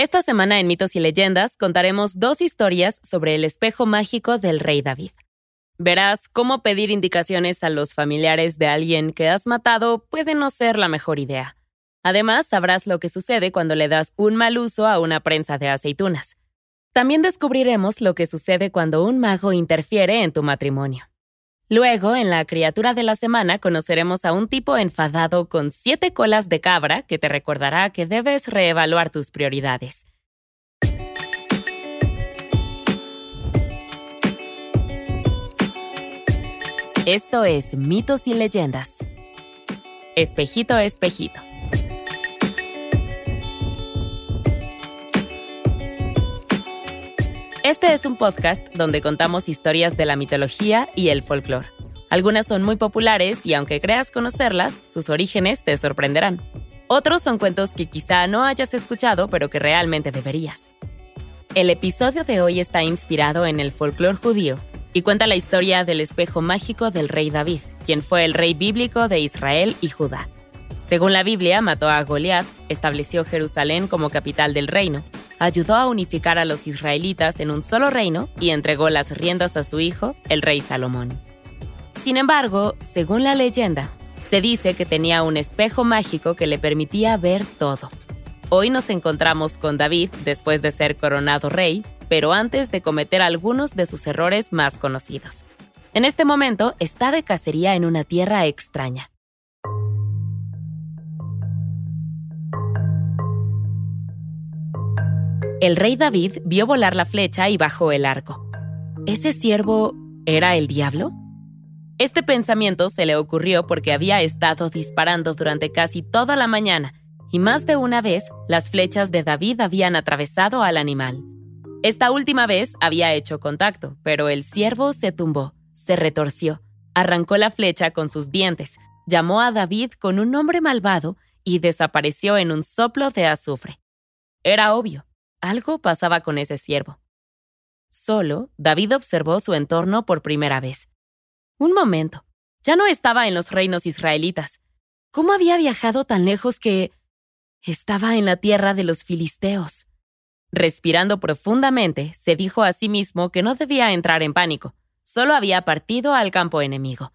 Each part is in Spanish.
Esta semana en Mitos y Leyendas contaremos dos historias sobre el espejo mágico del rey David. Verás cómo pedir indicaciones a los familiares de alguien que has matado puede no ser la mejor idea. Además, sabrás lo que sucede cuando le das un mal uso a una prensa de aceitunas. También descubriremos lo que sucede cuando un mago interfiere en tu matrimonio. Luego, en la criatura de la semana, conoceremos a un tipo enfadado con siete colas de cabra que te recordará que debes reevaluar tus prioridades. Esto es Mitos y Leyendas. Espejito, espejito. Este es un podcast donde contamos historias de la mitología y el folclore. Algunas son muy populares y aunque creas conocerlas, sus orígenes te sorprenderán. Otros son cuentos que quizá no hayas escuchado, pero que realmente deberías. El episodio de hoy está inspirado en el folclore judío y cuenta la historia del espejo mágico del rey David, quien fue el rey bíblico de Israel y Judá. Según la Biblia, mató a Goliat, estableció Jerusalén como capital del reino ayudó a unificar a los israelitas en un solo reino y entregó las riendas a su hijo, el rey Salomón. Sin embargo, según la leyenda, se dice que tenía un espejo mágico que le permitía ver todo. Hoy nos encontramos con David después de ser coronado rey, pero antes de cometer algunos de sus errores más conocidos. En este momento está de cacería en una tierra extraña. El rey David vio volar la flecha y bajó el arco. ¿Ese siervo era el diablo? Este pensamiento se le ocurrió porque había estado disparando durante casi toda la mañana y más de una vez las flechas de David habían atravesado al animal. Esta última vez había hecho contacto, pero el siervo se tumbó, se retorció, arrancó la flecha con sus dientes, llamó a David con un nombre malvado y desapareció en un soplo de azufre. Era obvio, algo pasaba con ese siervo. Solo, David observó su entorno por primera vez. Un momento. Ya no estaba en los reinos israelitas. ¿Cómo había viajado tan lejos que... estaba en la tierra de los filisteos? Respirando profundamente, se dijo a sí mismo que no debía entrar en pánico. Solo había partido al campo enemigo.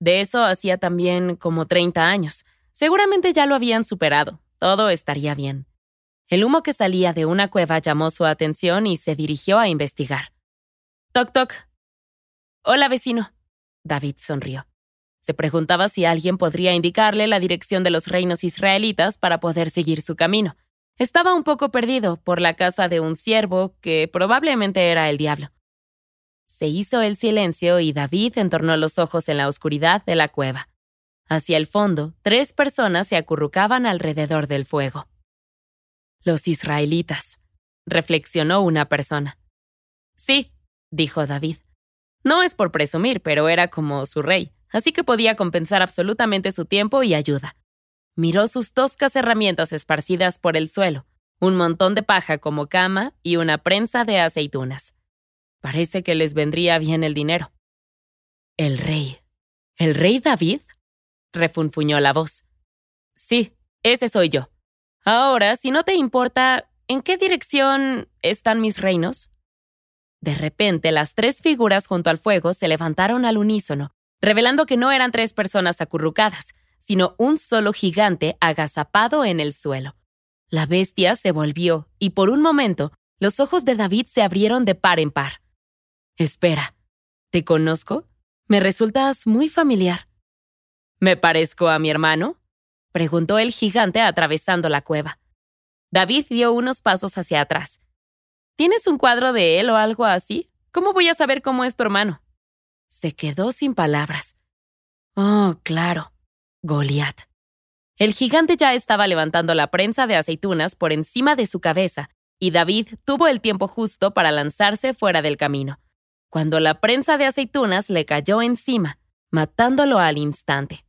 De eso hacía también como 30 años. Seguramente ya lo habían superado. Todo estaría bien. El humo que salía de una cueva llamó su atención y se dirigió a investigar. Toc toc. Hola, vecino. David sonrió. Se preguntaba si alguien podría indicarle la dirección de los reinos israelitas para poder seguir su camino. Estaba un poco perdido por la casa de un siervo que probablemente era el diablo. Se hizo el silencio y David entornó los ojos en la oscuridad de la cueva. Hacia el fondo, tres personas se acurrucaban alrededor del fuego. Los israelitas, reflexionó una persona. Sí, dijo David. No es por presumir, pero era como su rey, así que podía compensar absolutamente su tiempo y ayuda. Miró sus toscas herramientas esparcidas por el suelo, un montón de paja como cama y una prensa de aceitunas. Parece que les vendría bien el dinero. El rey. ¿El rey David? refunfuñó la voz. Sí, ese soy yo. Ahora, si no te importa, ¿en qué dirección están mis reinos? De repente, las tres figuras junto al fuego se levantaron al unísono, revelando que no eran tres personas acurrucadas, sino un solo gigante agazapado en el suelo. La bestia se volvió y por un momento los ojos de David se abrieron de par en par. Espera, ¿te conozco? Me resultas muy familiar. ¿Me parezco a mi hermano? Preguntó el gigante atravesando la cueva. David dio unos pasos hacia atrás. ¿Tienes un cuadro de él o algo así? ¿Cómo voy a saber cómo es tu hermano? Se quedó sin palabras. Oh, claro. Goliat. El gigante ya estaba levantando la prensa de aceitunas por encima de su cabeza, y David tuvo el tiempo justo para lanzarse fuera del camino, cuando la prensa de aceitunas le cayó encima, matándolo al instante.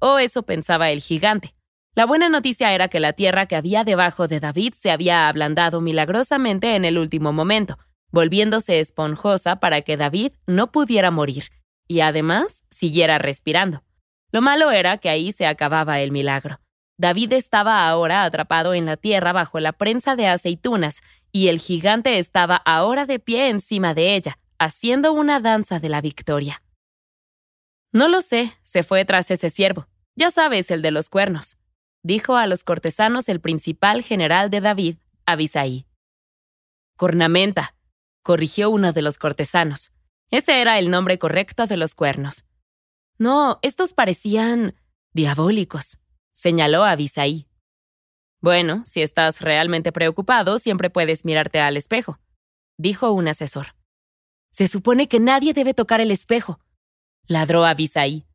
O eso pensaba el gigante. La buena noticia era que la tierra que había debajo de David se había ablandado milagrosamente en el último momento, volviéndose esponjosa para que David no pudiera morir, y además siguiera respirando. Lo malo era que ahí se acababa el milagro. David estaba ahora atrapado en la tierra bajo la prensa de aceitunas, y el gigante estaba ahora de pie encima de ella, haciendo una danza de la victoria. No lo sé, se fue tras ese ciervo. Ya sabes, el de los cuernos, dijo a los cortesanos el principal general de David, Abisaí. Cornamenta, corrigió uno de los cortesanos. Ese era el nombre correcto de los cuernos. No, estos parecían diabólicos señaló Abisaí. Bueno, si estás realmente preocupado, siempre puedes mirarte al espejo, dijo un asesor. Se supone que nadie debe tocar el espejo, ladró Abisaí.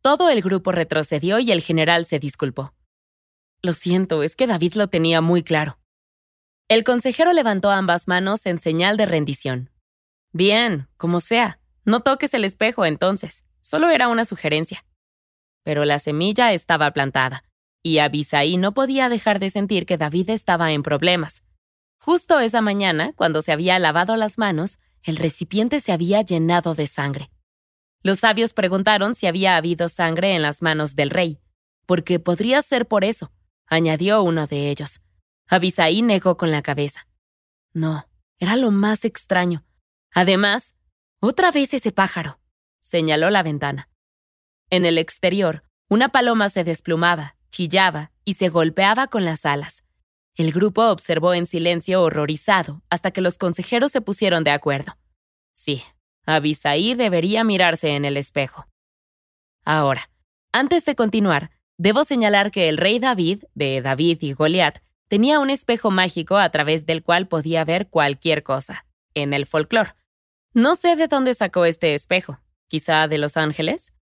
Todo el grupo retrocedió y el general se disculpó. Lo siento, es que David lo tenía muy claro. El consejero levantó ambas manos en señal de rendición. Bien, como sea, no toques el espejo entonces, solo era una sugerencia. Pero la semilla estaba plantada, y Abisaí no podía dejar de sentir que David estaba en problemas. Justo esa mañana, cuando se había lavado las manos, el recipiente se había llenado de sangre. Los sabios preguntaron si había habido sangre en las manos del rey, porque podría ser por eso, añadió uno de ellos. Abisaí negó con la cabeza. No, era lo más extraño. Además, otra vez ese pájaro, señaló la ventana. En el exterior, una paloma se desplumaba, chillaba y se golpeaba con las alas. El grupo observó en silencio horrorizado hasta que los consejeros se pusieron de acuerdo. Sí, Abisaí debería mirarse en el espejo. Ahora, antes de continuar, debo señalar que el rey David, de David y Goliat, tenía un espejo mágico a través del cual podía ver cualquier cosa, en el folclore. No sé de dónde sacó este espejo, quizá de Los Ángeles,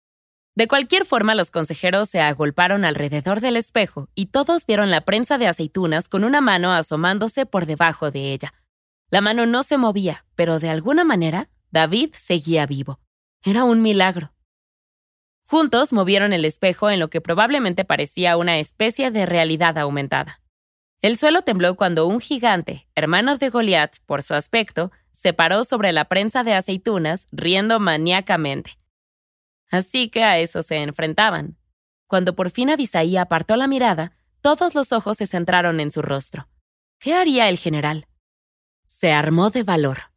de cualquier forma, los consejeros se agolparon alrededor del espejo y todos vieron la prensa de aceitunas con una mano asomándose por debajo de ella. La mano no se movía, pero de alguna manera David seguía vivo. Era un milagro. Juntos movieron el espejo en lo que probablemente parecía una especie de realidad aumentada. El suelo tembló cuando un gigante, hermano de Goliat por su aspecto, se paró sobre la prensa de aceitunas riendo maníacamente. Así que a eso se enfrentaban. Cuando por fin Abisaí apartó la mirada, todos los ojos se centraron en su rostro. ¿Qué haría el general? Se armó de valor.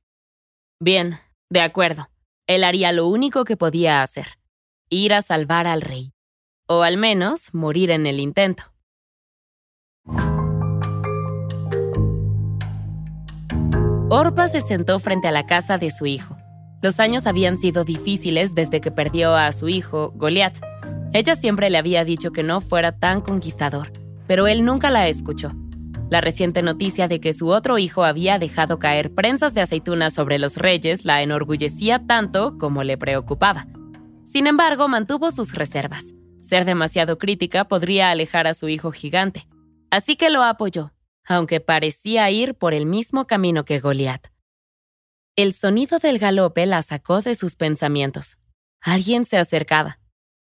Bien, de acuerdo. Él haría lo único que podía hacer. Ir a salvar al rey. O al menos morir en el intento. Orpa se sentó frente a la casa de su hijo. Los años habían sido difíciles desde que perdió a su hijo, Goliat. Ella siempre le había dicho que no fuera tan conquistador, pero él nunca la escuchó. La reciente noticia de que su otro hijo había dejado caer prensas de aceitunas sobre los reyes la enorgullecía tanto como le preocupaba. Sin embargo, mantuvo sus reservas. Ser demasiado crítica podría alejar a su hijo gigante. Así que lo apoyó, aunque parecía ir por el mismo camino que Goliat. El sonido del galope la sacó de sus pensamientos. Alguien se acercaba.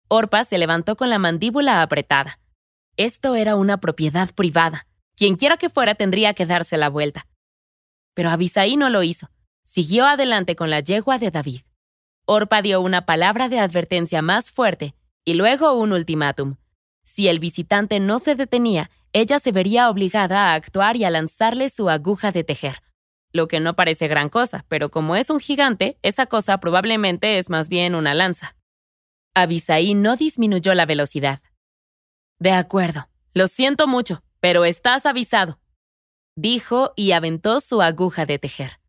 Orpa se levantó con la mandíbula apretada. Esto era una propiedad privada. Quienquiera que fuera tendría que darse la vuelta. Pero Abisaí no lo hizo. Siguió adelante con la yegua de David. Orpa dio una palabra de advertencia más fuerte y luego un ultimátum. Si el visitante no se detenía, ella se vería obligada a actuar y a lanzarle su aguja de tejer lo que no parece gran cosa, pero como es un gigante, esa cosa probablemente es más bien una lanza. Abisaí no disminuyó la velocidad. De acuerdo, lo siento mucho, pero estás avisado, dijo y aventó su aguja de tejer.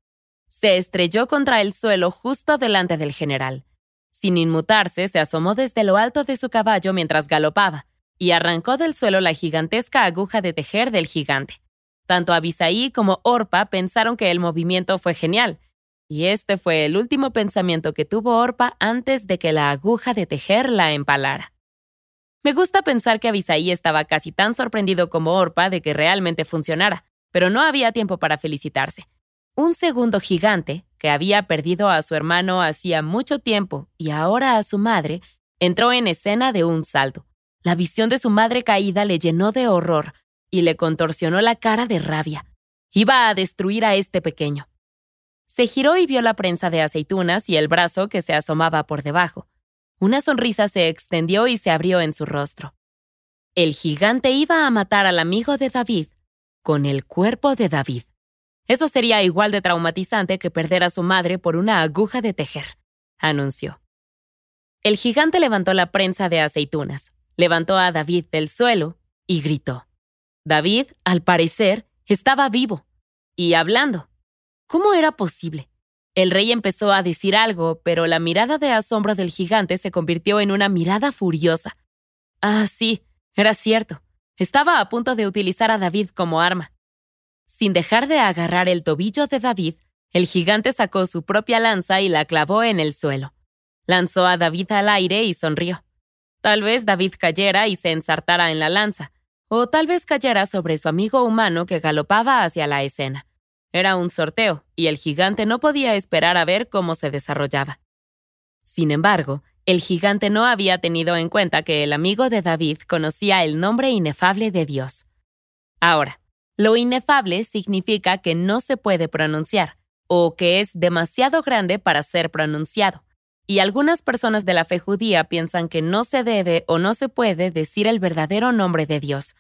Se estrelló contra el suelo justo delante del general. Sin inmutarse, se asomó desde lo alto de su caballo mientras galopaba y arrancó del suelo la gigantesca aguja de tejer del gigante. Tanto Abisaí como Orpa pensaron que el movimiento fue genial, y este fue el último pensamiento que tuvo Orpa antes de que la aguja de tejer la empalara. Me gusta pensar que Abisaí estaba casi tan sorprendido como Orpa de que realmente funcionara, pero no había tiempo para felicitarse. Un segundo gigante, que había perdido a su hermano hacía mucho tiempo y ahora a su madre, entró en escena de un salto. La visión de su madre caída le llenó de horror, y le contorsionó la cara de rabia. Iba a destruir a este pequeño. Se giró y vio la prensa de aceitunas y el brazo que se asomaba por debajo. Una sonrisa se extendió y se abrió en su rostro. El gigante iba a matar al amigo de David con el cuerpo de David. Eso sería igual de traumatizante que perder a su madre por una aguja de tejer, anunció. El gigante levantó la prensa de aceitunas, levantó a David del suelo y gritó. David, al parecer, estaba vivo y hablando. ¿Cómo era posible? El rey empezó a decir algo, pero la mirada de asombro del gigante se convirtió en una mirada furiosa. Ah, sí, era cierto. Estaba a punto de utilizar a David como arma. Sin dejar de agarrar el tobillo de David, el gigante sacó su propia lanza y la clavó en el suelo. Lanzó a David al aire y sonrió. Tal vez David cayera y se ensartara en la lanza, o tal vez cayera sobre su amigo humano que galopaba hacia la escena. Era un sorteo, y el gigante no podía esperar a ver cómo se desarrollaba. Sin embargo, el gigante no había tenido en cuenta que el amigo de David conocía el nombre inefable de Dios. Ahora, lo inefable significa que no se puede pronunciar, o que es demasiado grande para ser pronunciado. Y algunas personas de la fe judía piensan que no se debe o no se puede decir el verdadero nombre de Dios.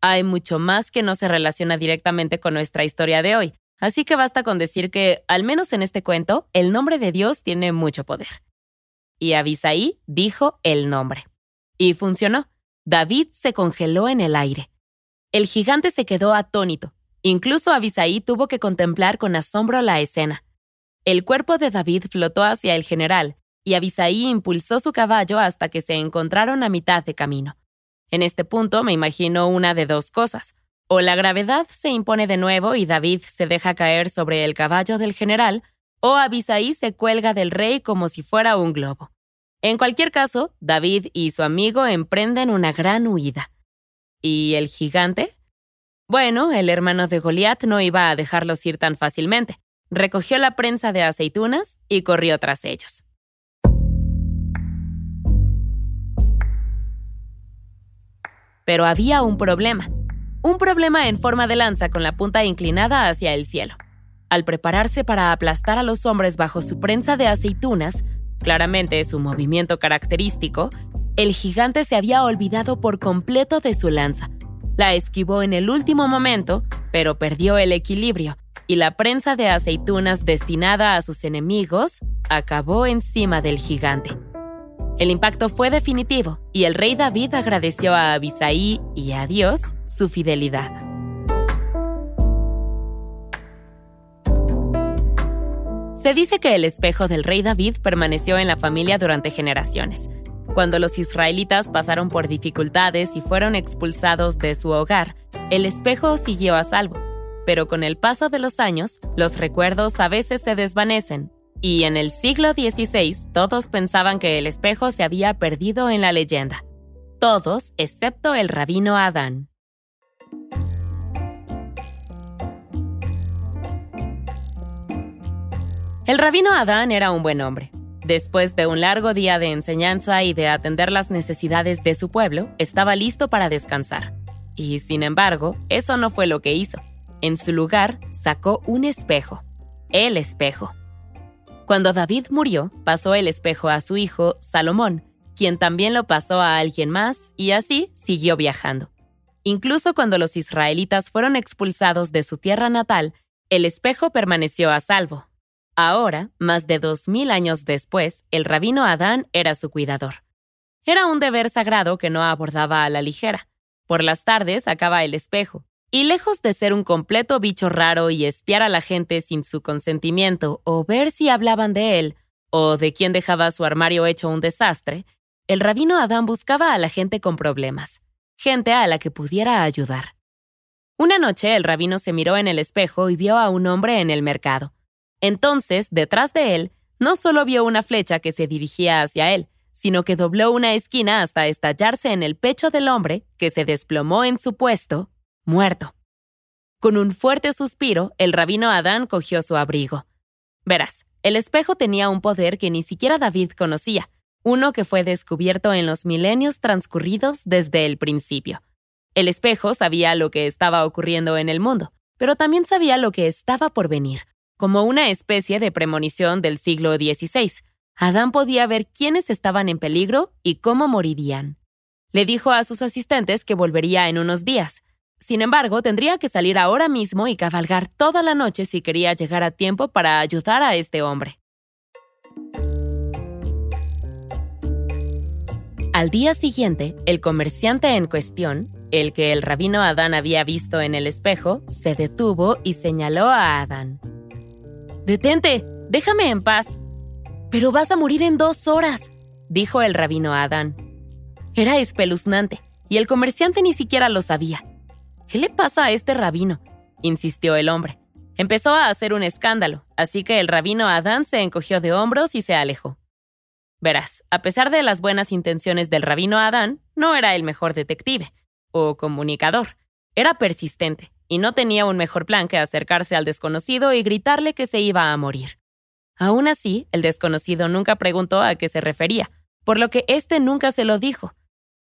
Hay mucho más que no se relaciona directamente con nuestra historia de hoy, Así que basta con decir que, al menos en este cuento, el nombre de Dios tiene mucho poder. Y Abisaí dijo el nombre. Y funcionó. David se congeló en el aire. El gigante se quedó atónito. Incluso Abisaí tuvo que contemplar con asombro la escena. El cuerpo de David flotó hacia el general, y Abisaí impulsó su caballo hasta que se encontraron a mitad de camino. En este punto me imagino una de dos cosas. O la gravedad se impone de nuevo y David se deja caer sobre el caballo del general, o Abisaí se cuelga del rey como si fuera un globo. En cualquier caso, David y su amigo emprenden una gran huida. ¿Y el gigante? Bueno, el hermano de Goliat no iba a dejarlos ir tan fácilmente. Recogió la prensa de aceitunas y corrió tras ellos. Pero había un problema un problema en forma de lanza con la punta inclinada hacia el cielo. Al prepararse para aplastar a los hombres bajo su prensa de aceitunas, claramente su movimiento característico, el gigante se había olvidado por completo de su lanza. La esquivó en el último momento, pero perdió el equilibrio, y la prensa de aceitunas destinada a sus enemigos acabó encima del gigante. El impacto fue definitivo y el rey David agradeció a Abisaí y a Dios su fidelidad. Se dice que el espejo del rey David permaneció en la familia durante generaciones. Cuando los israelitas pasaron por dificultades y fueron expulsados de su hogar, el espejo siguió a salvo. Pero con el paso de los años, los recuerdos a veces se desvanecen y en el siglo XVI todos pensaban que el espejo se había perdido en la leyenda. Todos excepto el rabino Adán. El rabino Adán era un buen hombre. Después de un largo día de enseñanza y de atender las necesidades de su pueblo, estaba listo para descansar. Y sin embargo, eso no fue lo que hizo. En su lugar, sacó un espejo. El espejo. Cuando David murió, pasó el espejo a su hijo, Salomón, quien también lo pasó a alguien más, y así siguió viajando. Incluso cuando los israelitas fueron expulsados de su tierra natal, el espejo permaneció a salvo. Ahora, más de dos mil años después, el rabino Adán era su cuidador. Era un deber sagrado que no abordaba a la ligera. Por las tardes sacaba el espejo, y lejos de ser un completo bicho raro y espiar a la gente sin su consentimiento o ver si hablaban de él o de quién dejaba su armario hecho un desastre, el rabino Adán buscaba a la gente con problemas, gente a la que pudiera ayudar. Una noche el rabino se miró en el espejo y vio a un hombre en el mercado. Entonces, detrás de él, no solo vio una flecha que se dirigía hacia él, sino que dobló una esquina hasta estallarse en el pecho del hombre, que se desplomó en su puesto muerto. Con un fuerte suspiro, el rabino Adán cogió su abrigo. Verás, el espejo tenía un poder que ni siquiera David conocía, uno que fue descubierto en los milenios transcurridos desde el principio. El espejo sabía lo que estaba ocurriendo en el mundo, pero también sabía lo que estaba por venir, como una especie de premonición del siglo XVI. Adán podía ver quiénes estaban en peligro y cómo morirían. Le dijo a sus asistentes que volvería en unos días. Sin embargo, tendría que salir ahora mismo y cabalgar toda la noche si quería llegar a tiempo para ayudar a este hombre. Al día siguiente, el comerciante en cuestión, el que el rabino Adán había visto en el espejo, se detuvo y señaló a Adán. Detente, déjame en paz. Pero vas a morir en dos horas, dijo el rabino Adán. Era espeluznante, y el comerciante ni siquiera lo sabía. ¿Qué le pasa a este rabino? insistió el hombre. Empezó a hacer un escándalo, así que el rabino Adán se encogió de hombros y se alejó. Verás, a pesar de las buenas intenciones del rabino Adán, no era el mejor detective o comunicador. Era persistente y no tenía un mejor plan que acercarse al desconocido y gritarle que se iba a morir. Aún así, el desconocido nunca preguntó a qué se refería, por lo que éste nunca se lo dijo.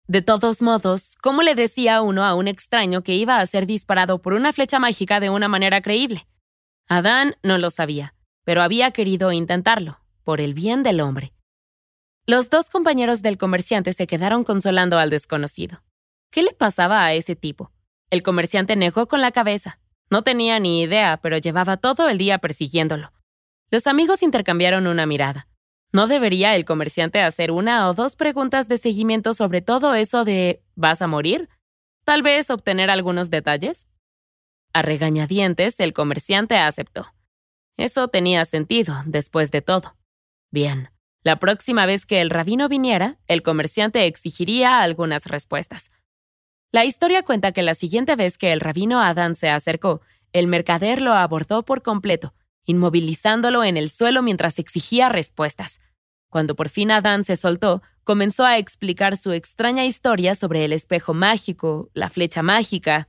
De todos modos, ¿cómo le decía uno a un extraño que iba a ser disparado por una flecha mágica de una manera creíble? Adán no lo sabía, pero había querido intentarlo, por el bien del hombre. Los dos compañeros del comerciante se quedaron consolando al desconocido. ¿Qué le pasaba a ese tipo? El comerciante negó con la cabeza. No tenía ni idea, pero llevaba todo el día persiguiéndolo. Los amigos intercambiaron una mirada. ¿No debería el comerciante hacer una o dos preguntas de seguimiento sobre todo eso de ¿vas a morir? Tal vez obtener algunos detalles. A regañadientes, el comerciante aceptó. Eso tenía sentido, después de todo. Bien, la próxima vez que el rabino viniera, el comerciante exigiría algunas respuestas. La historia cuenta que la siguiente vez que el rabino Adán se acercó, el mercader lo abordó por completo, inmovilizándolo en el suelo mientras exigía respuestas. Cuando por fin Adán se soltó, comenzó a explicar su extraña historia sobre el espejo mágico, la flecha mágica.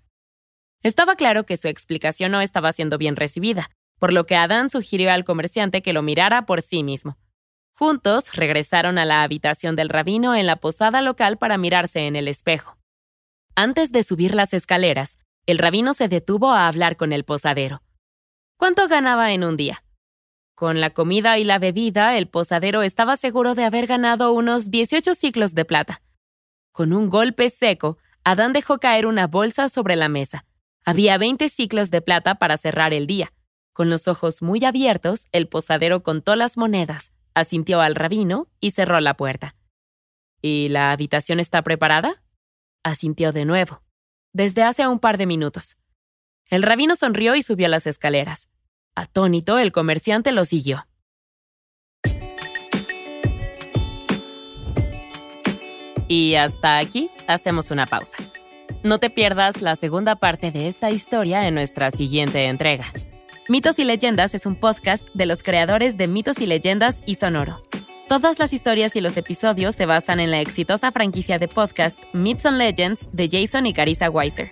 Estaba claro que su explicación no estaba siendo bien recibida, por lo que Adán sugirió al comerciante que lo mirara por sí mismo. Juntos regresaron a la habitación del rabino en la posada local para mirarse en el espejo. Antes de subir las escaleras, el rabino se detuvo a hablar con el posadero. ¿Cuánto ganaba en un día? Con la comida y la bebida, el posadero estaba seguro de haber ganado unos 18 ciclos de plata. Con un golpe seco, Adán dejó caer una bolsa sobre la mesa. Había 20 ciclos de plata para cerrar el día. Con los ojos muy abiertos, el posadero contó las monedas, asintió al rabino y cerró la puerta. ¿Y la habitación está preparada? Asintió de nuevo, desde hace un par de minutos. El rabino sonrió y subió las escaleras. Atónito, el comerciante lo siguió. Y hasta aquí hacemos una pausa. No te pierdas la segunda parte de esta historia en nuestra siguiente entrega. Mitos y Leyendas es un podcast de los creadores de Mitos y Leyendas y Sonoro. Todas las historias y los episodios se basan en la exitosa franquicia de podcast Myths and Legends de Jason y Carissa Weiser.